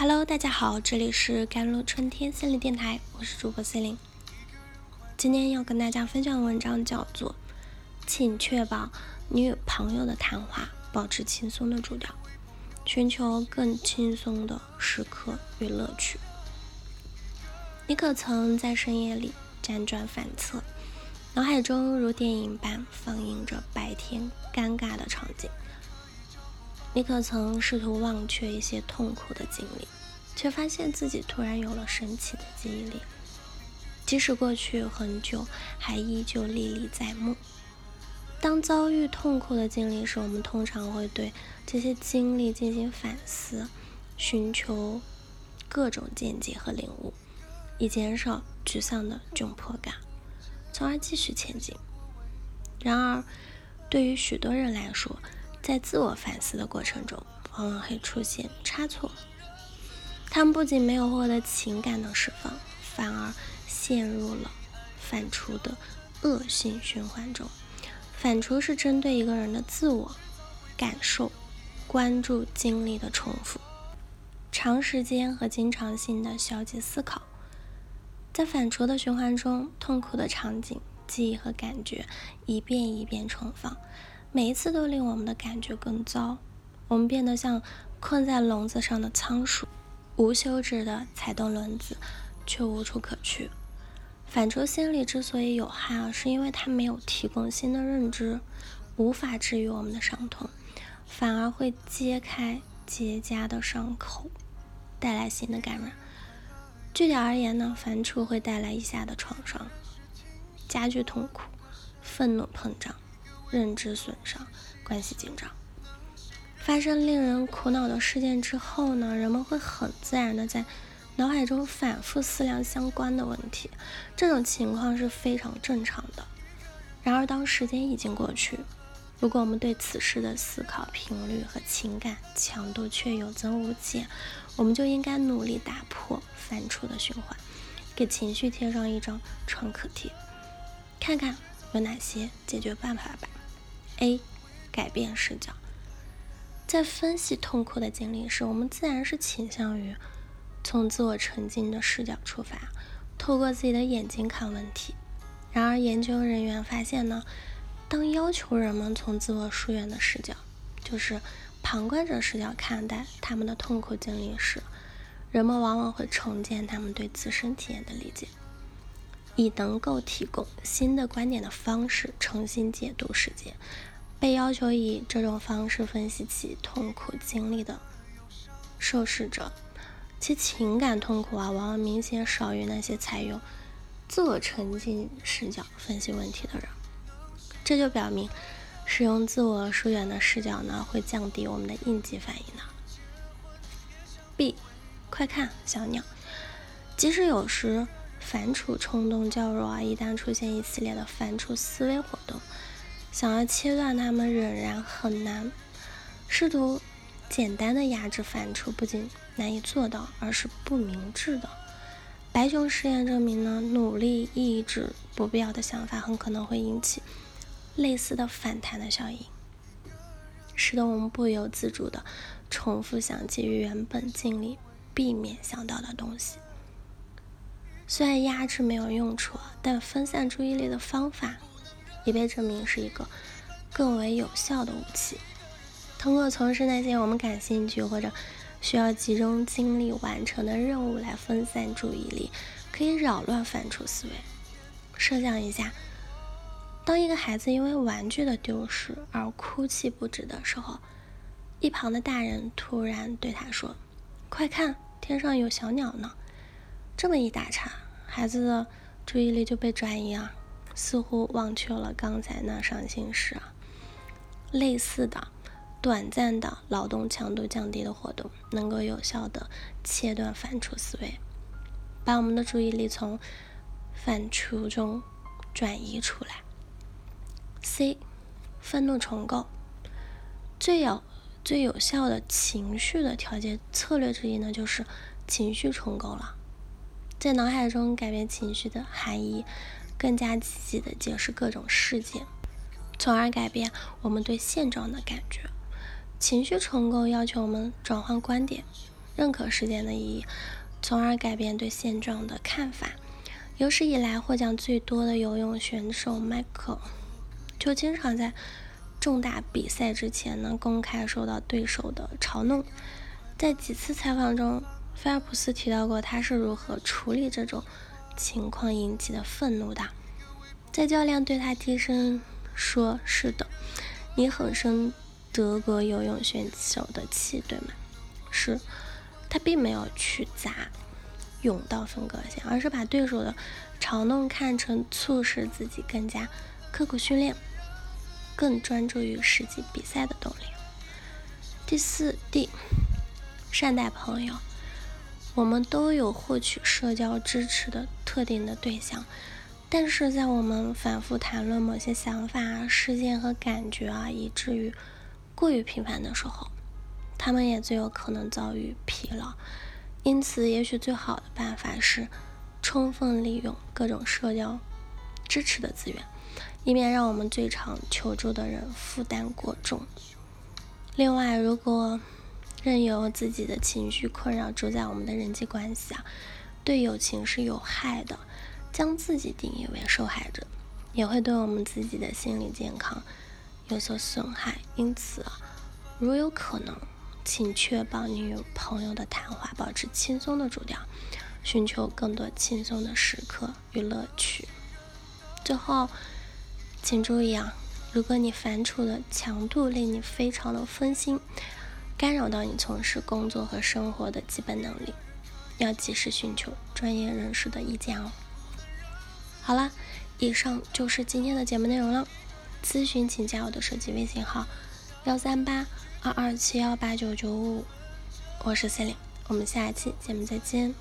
Hello，大家好，这里是甘露春天心理电台，我是主播 C 琳。今天要跟大家分享的文章叫做《请确保你与朋友的谈话保持轻松的主调，寻求更轻松的时刻与乐趣》。你可曾在深夜里辗转反侧，脑海中如电影般放映着白天尴尬的场景？你可曾试图忘却一些痛苦的经历，却发现自己突然有了神奇的记忆力，即使过去很久，还依旧历历在目。当遭遇痛苦的经历时，我们通常会对这些经历进行反思，寻求各种见解和领悟，以减少沮丧的窘迫感，从而继续前进。然而，对于许多人来说，在自我反思的过程中，往往会出现差错。他们不仅没有获得情感的释放，反而陷入了反刍的恶性循环中。反刍是针对一个人的自我感受、关注、经历的重复、长时间和经常性的消极思考。在反刍的循环中，痛苦的场景、记忆和感觉一遍一遍重放。每一次都令我们的感觉更糟，我们变得像困在笼子上的仓鼠，无休止的踩动轮子，却无处可去。反刍心理之所以有害啊，是因为它没有提供新的认知，无法治愈我们的伤痛，反而会揭开结痂的伤口，带来新的感染。具体而言呢，反刍会带来以下的创伤：加剧痛苦，愤怒膨胀。认知损伤，关系紧张。发生令人苦恼的事件之后呢，人们会很自然的在脑海中反复思量相关的问题，这种情况是非常正常的。然而，当时间已经过去，如果我们对此事的思考频率和情感强度却有增无减，我们就应该努力打破反刍的循环，给情绪贴上一张创可贴，看看有哪些解决办法吧。A，改变视角。在分析痛苦的经历时，我们自然是倾向于从自我沉浸的视角出发，透过自己的眼睛看问题。然而，研究人员发现呢，当要求人们从自我疏远的视角，就是旁观者视角看待他们的痛苦经历时，人们往往会重建他们对自身体验的理解，以能够提供新的观点的方式重新解读事件。被要求以这种方式分析其痛苦经历的受试者，其情感痛苦啊，往往明显少于那些采用自我沉浸视角分析问题的人。这就表明，使用自我疏远的视角呢，会降低我们的应激反应呢。B，快看小鸟。即使有时反刍冲动较弱啊，一旦出现一系列的反刍思维活动。想要切断它们仍然很难。试图简单的压制反刍不仅难以做到，而是不明智的。白熊实验证明呢，努力抑制不必要的想法，很可能会引起类似的反弹的效应，使得我们不由自主的重复想起原本尽力避免想到的东西。虽然压制没有用处，但分散注意力的方法。也被证明是一个更为有效的武器。通过从事那些我们感兴趣或者需要集中精力完成的任务来分散注意力，可以扰乱反刍思维。设想一下，当一个孩子因为玩具的丢失而哭泣不止的时候，一旁的大人突然对他说：“快看，天上有小鸟呢！”这么一打岔，孩子的注意力就被转移啊。似乎忘却了刚才那伤心事啊。类似的、短暂的劳动强度降低的活动，能够有效的切断反刍思维，把我们的注意力从反刍中转移出来。C. 愤怒重构，最有最有效的情绪的调节策略之一呢，就是情绪重构了，在脑海中改变情绪的含义。更加积极的解释各种事件，从而改变我们对现状的感觉。情绪重构要求我们转换观点，认可事件的意义，从而改变对现状的看法。有史以来获奖最多的游泳选手迈克，就经常在重大比赛之前呢，公开受到对手的嘲弄。在几次采访中，菲尔普斯提到过他是如何处理这种情况引起的愤怒的。在教练对他低声说：“是的，你很生德国游泳选手的气，对吗？”是，他并没有去砸。泳道分隔线，而是把对手的嘲弄看成促使自己更加刻苦训练、更专注于实际比赛的动力。第四，D，善待朋友。我们都有获取社交支持的特定的对象，但是在我们反复谈论某些想法、事件和感觉啊，以至于过于频繁的时候，他们也最有可能遭遇疲劳。因此，也许最好的办法是充分利用各种社交支持的资源，以免让我们最常求助的人负担过重。另外，如果任由自己的情绪困扰主宰我们的人际关系啊，对友情是有害的。将自己定义为受害者，也会对我们自己的心理健康有所损害。因此，如有可能。请确保你与朋友的谈话保持轻松的主调，寻求更多轻松的时刻与乐趣。最后，请注意啊，如果你反刍的强度令你非常的分心，干扰到你从事工作和生活的基本能力，要及时寻求专业人士的意见哦。好了，以上就是今天的节目内容了。咨询请加我的手机微信号：幺三八。二二七幺八九九五，我是 c e l i n e 我们下期节目再见。